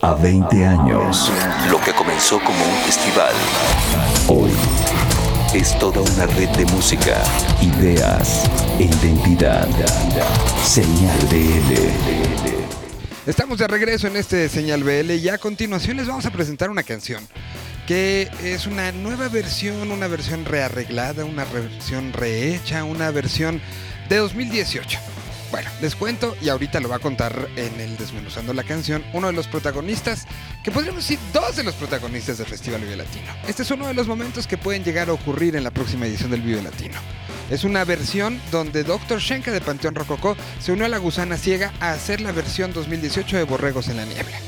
a 20 años. Lo que comenzó como un festival, hoy es toda una red de música, ideas e identidad. Señal BL. Estamos de regreso en este Señal BL y a continuación les vamos a presentar una canción que es una nueva versión, una versión rearreglada, una versión rehecha, una versión de 2018. Bueno, les cuento y ahorita lo va a contar en el Desmenuzando la canción uno de los protagonistas, que podríamos decir dos de los protagonistas del Festival Vive Latino. Este es uno de los momentos que pueden llegar a ocurrir en la próxima edición del Vive Latino. Es una versión donde Dr. Shenka de Panteón Rococó se unió a la gusana ciega a hacer la versión 2018 de Borregos en la Niebla.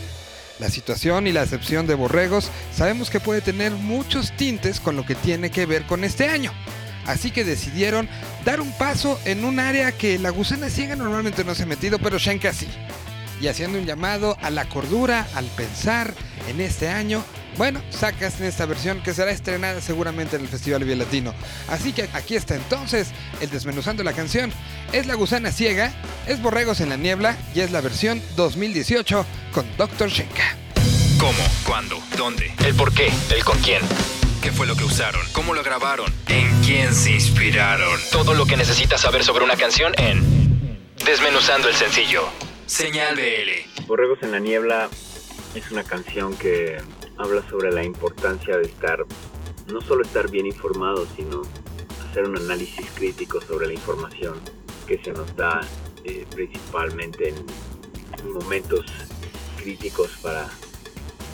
La situación y la acepción de Borregos sabemos que puede tener muchos tintes con lo que tiene que ver con este año. Así que decidieron dar un paso en un área que la gusana ciega normalmente no se ha metido, pero Shenka sí. Y haciendo un llamado a la cordura, al pensar en este año, bueno, sacas en esta versión que será estrenada seguramente en el Festival Vía Latino. Así que aquí está entonces el desmenuzando la canción. Es La Gusana Ciega, es Borregos en la Niebla y es la versión 2018 con Dr. Shenka. ¿Cómo? ¿Cuándo? ¿Dónde? ¿El por qué? ¿El con quién? ¿Qué fue lo que usaron? ¿Cómo lo grabaron? ¿En quién se inspiraron? Todo lo que necesitas saber sobre una canción en Desmenuzando el sencillo. Señal BL. Borregos en la Niebla es una canción que habla sobre la importancia de estar, no solo estar bien informado, sino hacer un análisis crítico sobre la información que se nos da eh, principalmente en momentos críticos para,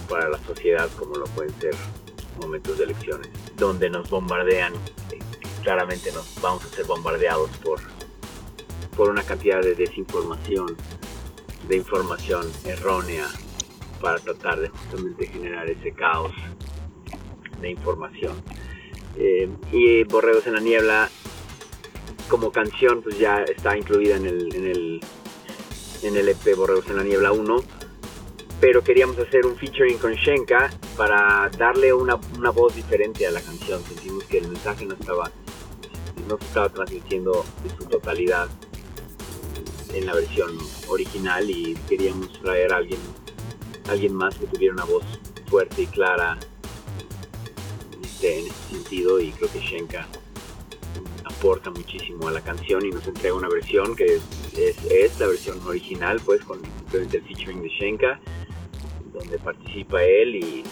para la sociedad como lo pueden ser momentos de elecciones, donde nos bombardean, eh, claramente nos vamos a ser bombardeados por, por una cantidad de desinformación, de información errónea, para tratar de justamente generar ese caos de información. Eh, y Borregos en la Niebla, como canción, pues ya está incluida en el, en el, en el EP Borregos en la Niebla 1 pero queríamos hacer un featuring con Shenka para darle una, una, voz diferente a la canción. Sentimos que el mensaje no estaba, no se estaba transmitiendo en su totalidad en la versión original y queríamos traer a alguien, alguien más que tuviera una voz fuerte y clara este, en ese sentido y creo que Shenka aporta muchísimo a la canción y nos entrega una versión que es, es, la versión original pues con el featuring de Shenka donde participa él y,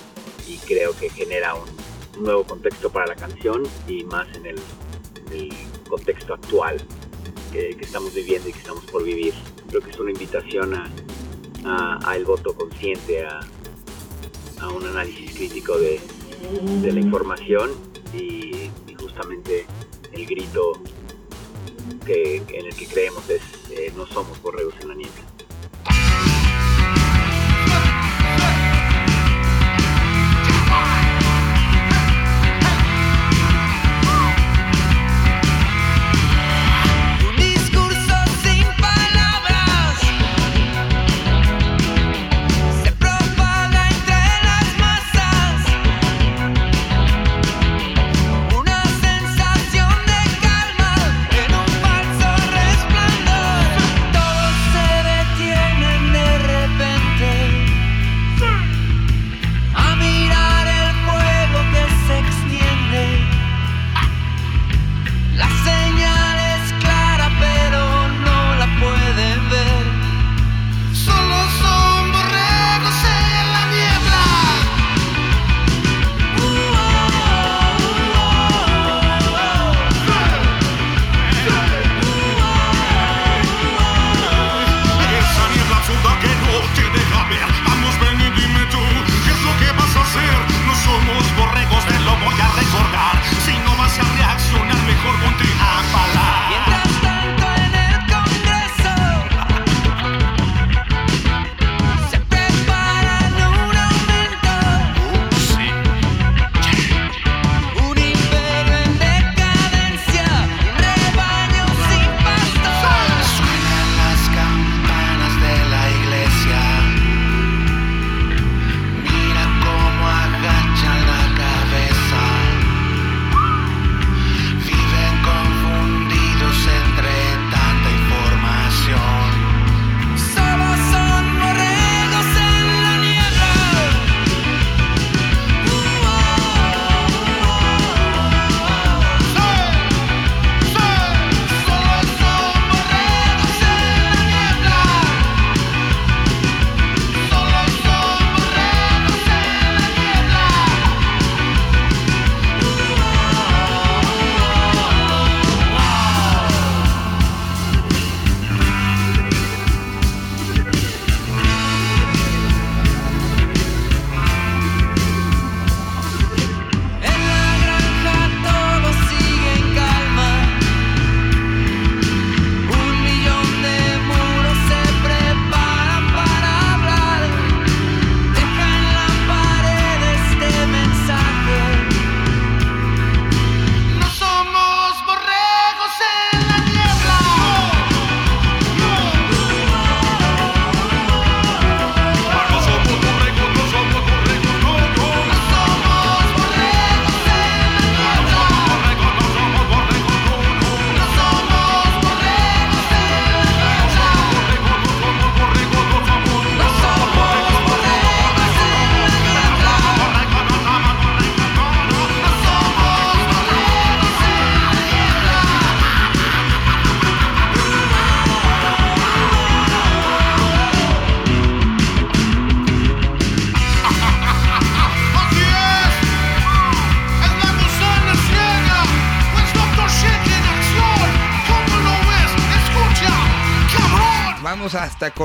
creo que genera un, nuevo contexto para la canción y más en el, contexto actual que, estamos viviendo y que estamos por vivir. Creo que es una invitación a, el voto consciente, a, un análisis crítico de, la información y, justamente el grito que, en el que creemos es eh, no somos borregos en la niebla.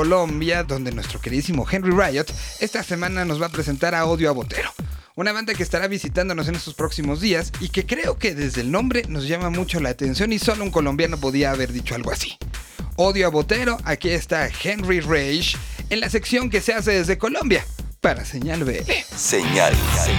Colombia, donde nuestro queridísimo Henry Riot esta semana nos va a presentar a Odio a Botero. Una banda que estará visitándonos en estos próximos días y que creo que desde el nombre nos llama mucho la atención y solo un colombiano podía haber dicho algo así. Odio a Botero, aquí está Henry Rage en la sección que se hace desde Colombia para Señal BL. Señal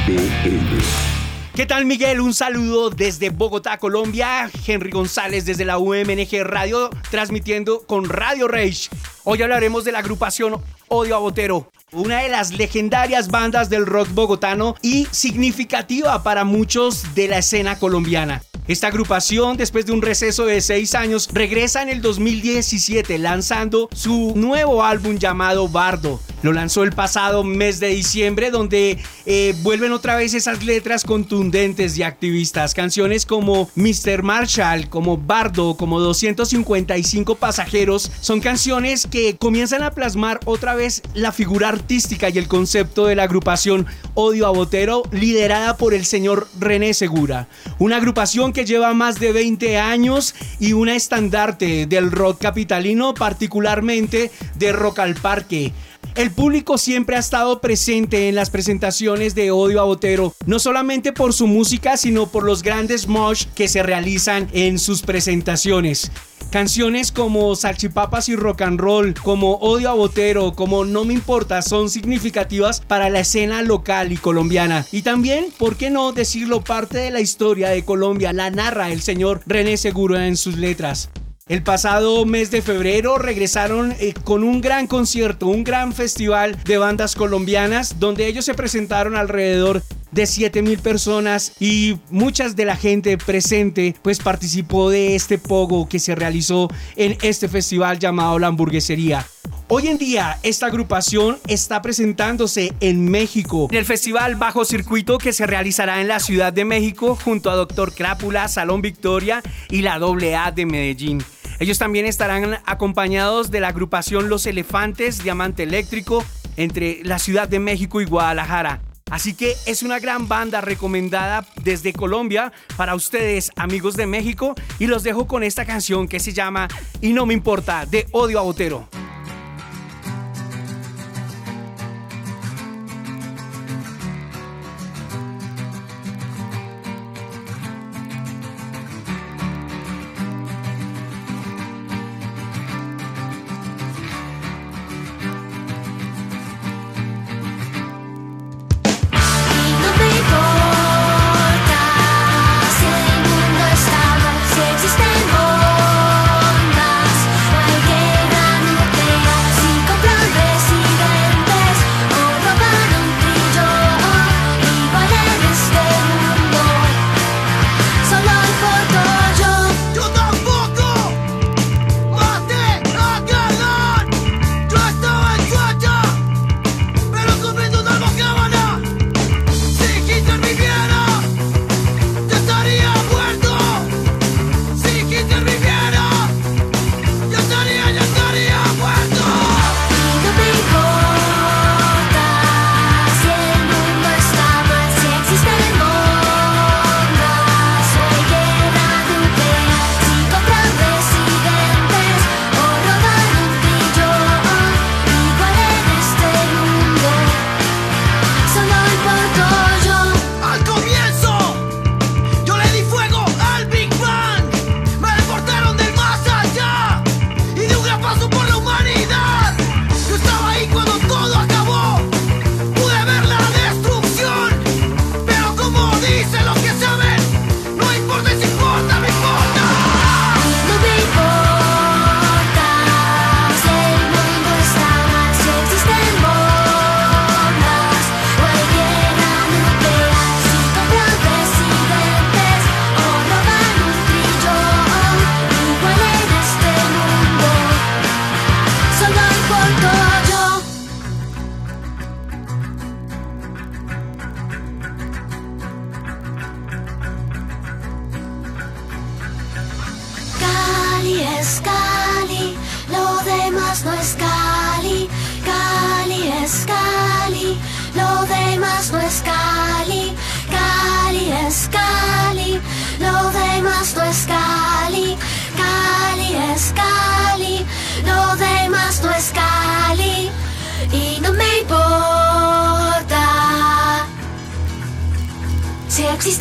BL. ¿Qué tal Miguel? Un saludo desde Bogotá, Colombia. Henry González desde la UMNG Radio, transmitiendo con Radio Rage. Hoy hablaremos de la agrupación Odio a Botero, una de las legendarias bandas del rock bogotano y significativa para muchos de la escena colombiana. Esta agrupación, después de un receso de seis años, regresa en el 2017 lanzando su nuevo álbum llamado Bardo. Lo lanzó el pasado mes de diciembre, donde eh, vuelven otra vez esas letras contundentes y activistas. Canciones como Mr. Marshall, como Bardo, como 255 pasajeros, son canciones que comienzan a plasmar otra vez la figura artística y el concepto de la agrupación Odio a Botero, liderada por el señor René Segura. Una agrupación que lleva más de 20 años y una estandarte del rock capitalino, particularmente de Rock al Parque. El público siempre ha estado presente en las presentaciones de Odio a Botero, no solamente por su música, sino por los grandes mosh que se realizan en sus presentaciones. Canciones como Salchipapas y Rock and Roll, como Odio a Botero, como No Me Importa, son significativas para la escena local y colombiana. Y también, ¿por qué no decirlo? Parte de la historia de Colombia la narra el señor René Seguro en sus letras. El pasado mes de febrero regresaron eh, con un gran concierto, un gran festival de bandas colombianas, donde ellos se presentaron alrededor de 7000 personas y muchas de la gente presente pues participó de este pogo que se realizó en este festival llamado La Hamburguesería. Hoy en día esta agrupación está presentándose en México en el festival Bajo Circuito que se realizará en la Ciudad de México junto a Doctor Crápula, Salón Victoria y la AA de Medellín. Ellos también estarán acompañados de la agrupación Los Elefantes, Diamante Eléctrico, entre la Ciudad de México y Guadalajara. Así que es una gran banda recomendada desde Colombia para ustedes, amigos de México, y los dejo con esta canción que se llama Y no me importa, de Odio a Botero. Si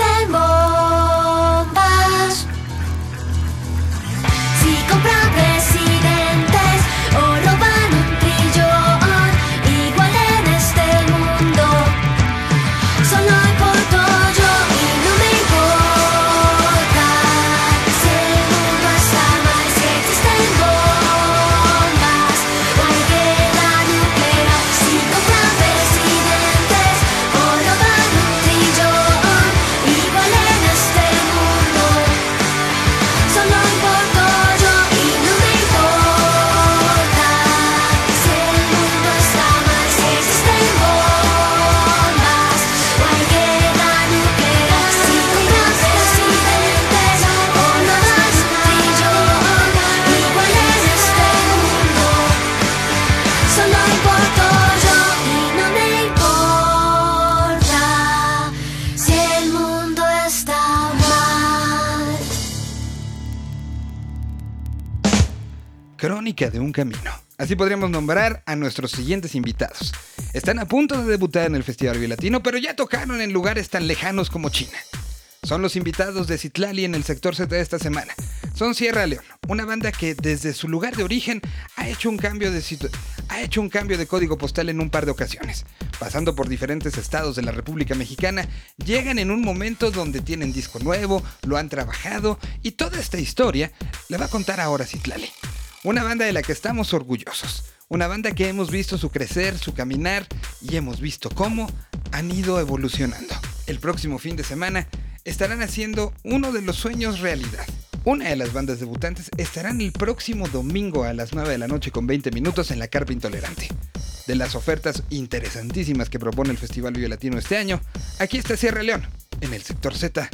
De un camino. Así podríamos nombrar a nuestros siguientes invitados. Están a punto de debutar en el Festival Latino, pero ya tocaron en lugares tan lejanos como China. Son los invitados de Citlali en el sector Z de esta semana. Son Sierra León, una banda que desde su lugar de origen ha hecho un cambio de ha hecho un cambio de código postal en un par de ocasiones. Pasando por diferentes estados de la República Mexicana, llegan en un momento donde tienen disco nuevo, lo han trabajado y toda esta historia la va a contar ahora Citlali. Una banda de la que estamos orgullosos. Una banda que hemos visto su crecer, su caminar y hemos visto cómo han ido evolucionando. El próximo fin de semana estarán haciendo uno de los sueños realidad. Una de las bandas debutantes estarán el próximo domingo a las 9 de la noche con 20 minutos en la Carpa Intolerante. De las ofertas interesantísimas que propone el Festival Vive Latino este año, aquí está Sierra León, en el sector Z,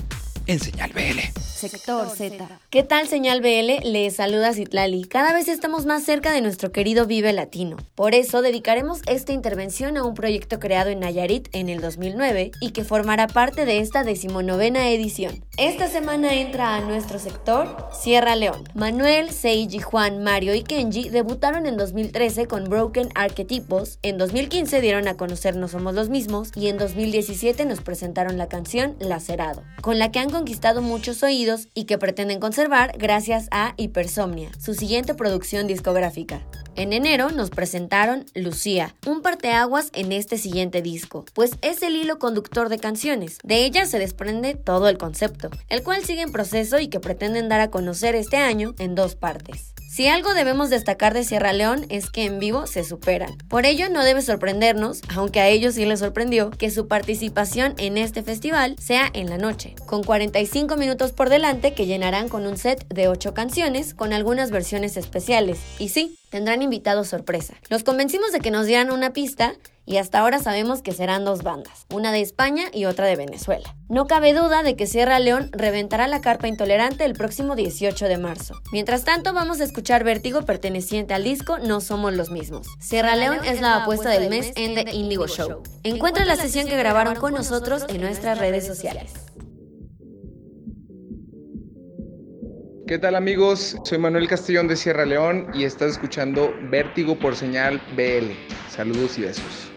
en Señal BL. Sector Z. ¿Qué tal, señal BL? Les saluda Citlali. Cada vez estamos más cerca de nuestro querido Vive Latino. Por eso dedicaremos esta intervención a un proyecto creado en Nayarit en el 2009 y que formará parte de esta decimonovena edición. Esta semana entra a nuestro sector Sierra León. Manuel, Seiji, Juan, Mario y Kenji debutaron en 2013 con Broken Arquetipos, en 2015 dieron a conocer No Somos los Mismos y en 2017 nos presentaron la canción Lacerado, con la que han conquistado muchos oídos y que pretenden conservar gracias a Hipersomnia, su siguiente producción discográfica. En enero nos presentaron Lucía, un parteaguas en este siguiente disco, pues es el hilo conductor de canciones. De ella se desprende todo el concepto, el cual sigue en proceso y que pretenden dar a conocer este año en dos partes. Si algo debemos destacar de Sierra León es que en vivo se superan. Por ello no debe sorprendernos, aunque a ellos sí les sorprendió, que su participación en este festival sea en la noche, con 45 minutos por delante que llenarán con un set de 8 canciones con algunas versiones especiales. Y sí, tendrán invitados sorpresa. Los convencimos de que nos dieran una pista y hasta ahora sabemos que serán dos bandas, una de España y otra de Venezuela. No cabe duda de que Sierra León reventará la carpa intolerante el próximo 18 de marzo. Mientras tanto, vamos a escuchar Vértigo perteneciente al disco No Somos los Mismos. Sierra León es la apuesta del mes en The Indigo Show. Encuentra la sesión que grabaron con nosotros en nuestras redes sociales. ¿Qué tal amigos? Soy Manuel Castellón de Sierra León y estás escuchando Vértigo por señal BL. Saludos y besos.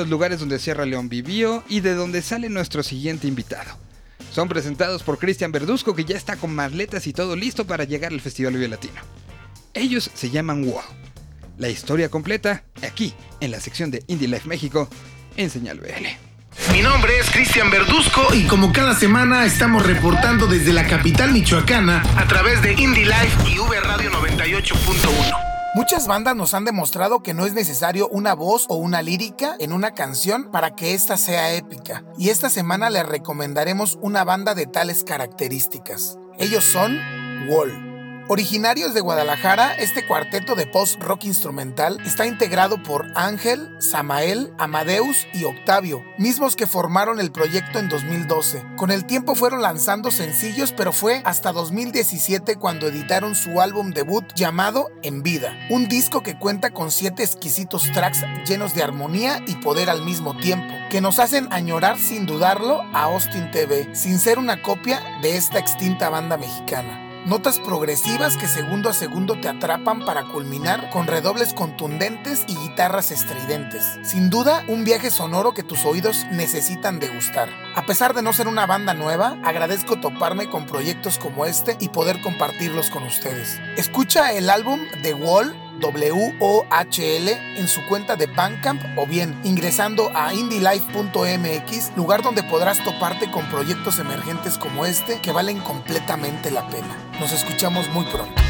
Los lugares donde Sierra León vivió y de donde sale nuestro siguiente invitado. Son presentados por Cristian Verduzco que ya está con maletas y todo listo para llegar al Festival Vive Latino. Ellos se llaman WOW. La historia completa aquí, en la sección de Indie Life México, en Señal BL. Mi nombre es Cristian Verduzco y como cada semana estamos reportando desde la capital michoacana a través de Indie Life y V Radio 98.1. Muchas bandas nos han demostrado que no es necesario una voz o una lírica en una canción para que ésta sea épica. Y esta semana les recomendaremos una banda de tales características. Ellos son Wall. Originarios de Guadalajara, este cuarteto de post-rock instrumental está integrado por Ángel, Samael, Amadeus y Octavio, mismos que formaron el proyecto en 2012. Con el tiempo fueron lanzando sencillos, pero fue hasta 2017 cuando editaron su álbum debut llamado En Vida, un disco que cuenta con siete exquisitos tracks llenos de armonía y poder al mismo tiempo, que nos hacen añorar sin dudarlo a Austin TV, sin ser una copia de esta extinta banda mexicana. Notas progresivas que segundo a segundo te atrapan para culminar con redobles contundentes y guitarras estridentes. Sin duda, un viaje sonoro que tus oídos necesitan degustar. A pesar de no ser una banda nueva, agradezco toparme con proyectos como este y poder compartirlos con ustedes. Escucha el álbum The Wall W-O-H-L en su cuenta de Bandcamp o bien ingresando a indylife.mx, lugar donde podrás toparte con proyectos emergentes como este que valen completamente la pena. Nos escuchamos muy pronto.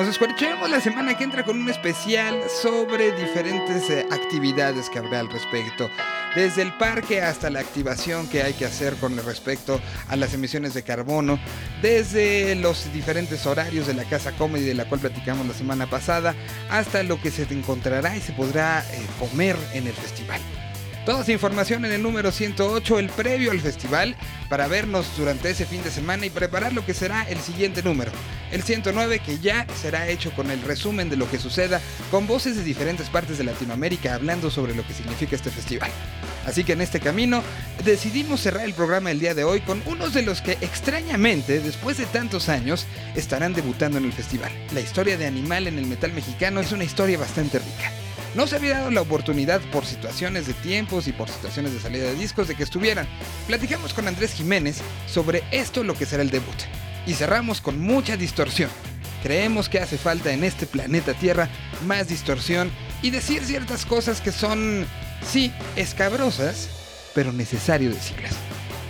Nos escuchamos la semana que entra con un especial sobre diferentes eh, actividades que habrá al respecto. Desde el parque hasta la activación que hay que hacer con respecto a las emisiones de carbono. Desde los diferentes horarios de la Casa Comedy de la cual platicamos la semana pasada. Hasta lo que se encontrará y se podrá eh, comer en el festival. Toda esa información en el número 108, el previo al festival, para vernos durante ese fin de semana y preparar lo que será el siguiente número, el 109, que ya será hecho con el resumen de lo que suceda, con voces de diferentes partes de Latinoamérica hablando sobre lo que significa este festival. Así que en este camino decidimos cerrar el programa el día de hoy con unos de los que extrañamente, después de tantos años, estarán debutando en el festival. La historia de Animal en el metal mexicano es una historia bastante rica. No se había dado la oportunidad por situaciones de tiempos y por situaciones de salida de discos de que estuvieran. Platicamos con Andrés Jiménez sobre esto lo que será el debut. Y cerramos con mucha distorsión. Creemos que hace falta en este planeta Tierra más distorsión y decir ciertas cosas que son, sí, escabrosas, pero necesario decirlas.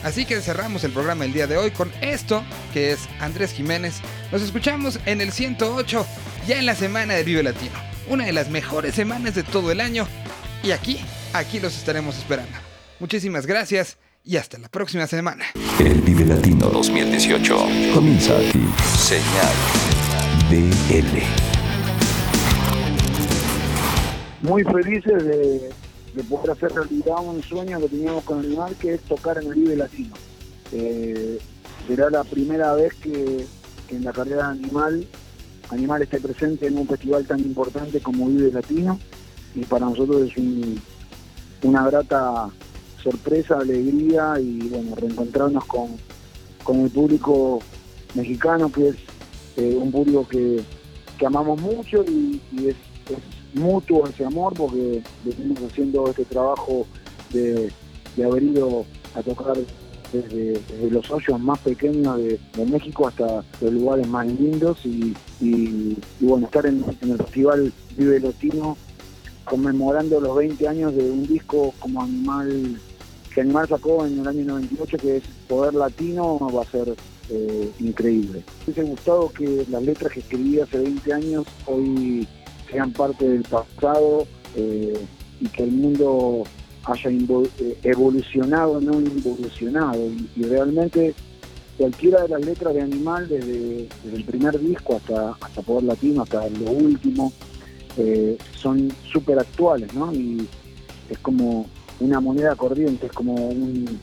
Así que cerramos el programa el día de hoy con esto, que es Andrés Jiménez. Nos escuchamos en el 108, ya en la semana de Vive Latino una de las mejores semanas de todo el año. Y aquí, aquí los estaremos esperando. Muchísimas gracias y hasta la próxima semana. El Vive Latino 2018 comienza aquí. Señal BL. Muy felices de, de poder hacer realidad un sueño que teníamos con Animal, que es tocar en el Vive Latino. Eh, será la primera vez que, que en la carrera de Animal Animal esté presente en un festival tan importante como Vive Latino y para nosotros es una grata sorpresa, alegría y bueno, reencontrarnos con, el público mexicano que es eh, un público que, amamos mucho y, es, mutuo ese amor porque venimos haciendo este trabajo de, de haber ido a tocar desde, los hoyos más pequeños de, México hasta los lugares más lindos y, bueno, estar en, el Festival Vive Latino conmemorando los 20 años de un disco como Animal, que Animal sacó en el año 98, que es Poder Latino, va a ser eh, increíble. Me hubiese gustado que las letras que escribí hace 20 años hoy sean parte del pasado eh, y que el mundo haya eh, evolucionado, no involucionado. Y, realmente cualquiera de las letras de Animal, desde, el primer disco hasta, hasta Poder Latino, hasta lo último, eh, son súper actuales, ¿no? Y es como una moneda corriente, es como un,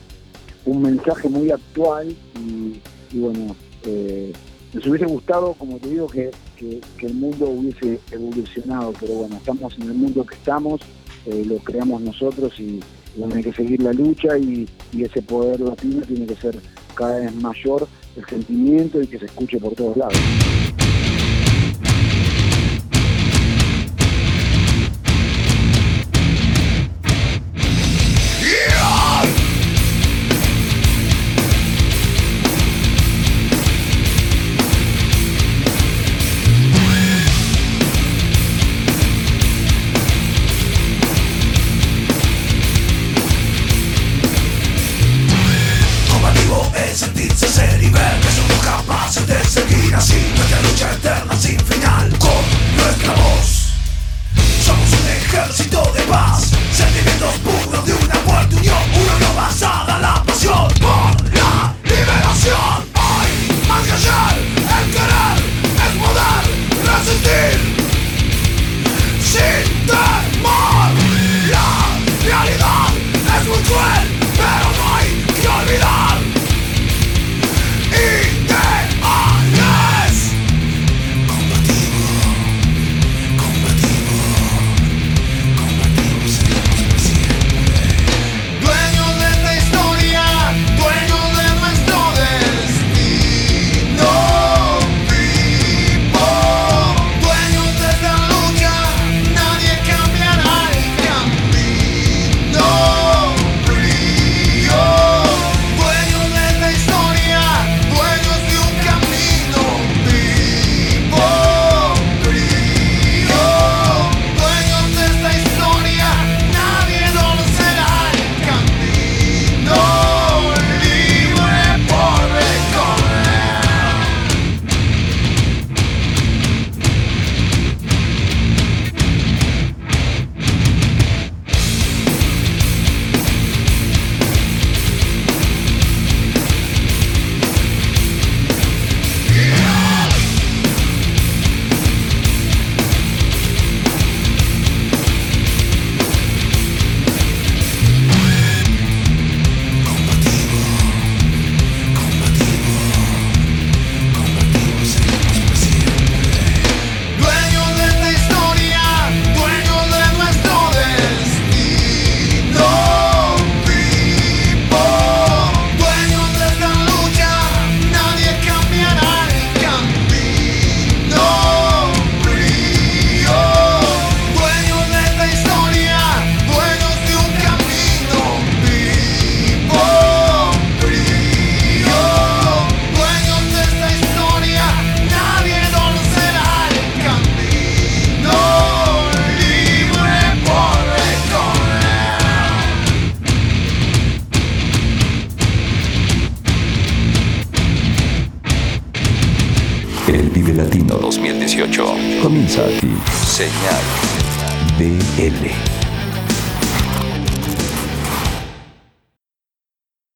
mensaje muy actual y, bueno, eh, nos hubiese gustado, como te digo, que, el mundo hubiese evolucionado, pero bueno, estamos en el mundo que estamos eh, lo creamos nosotros y, y hay que seguir la lucha y, ese poder latino tiene que ser cada vez mayor el sentimiento y que se escuche por todos lados.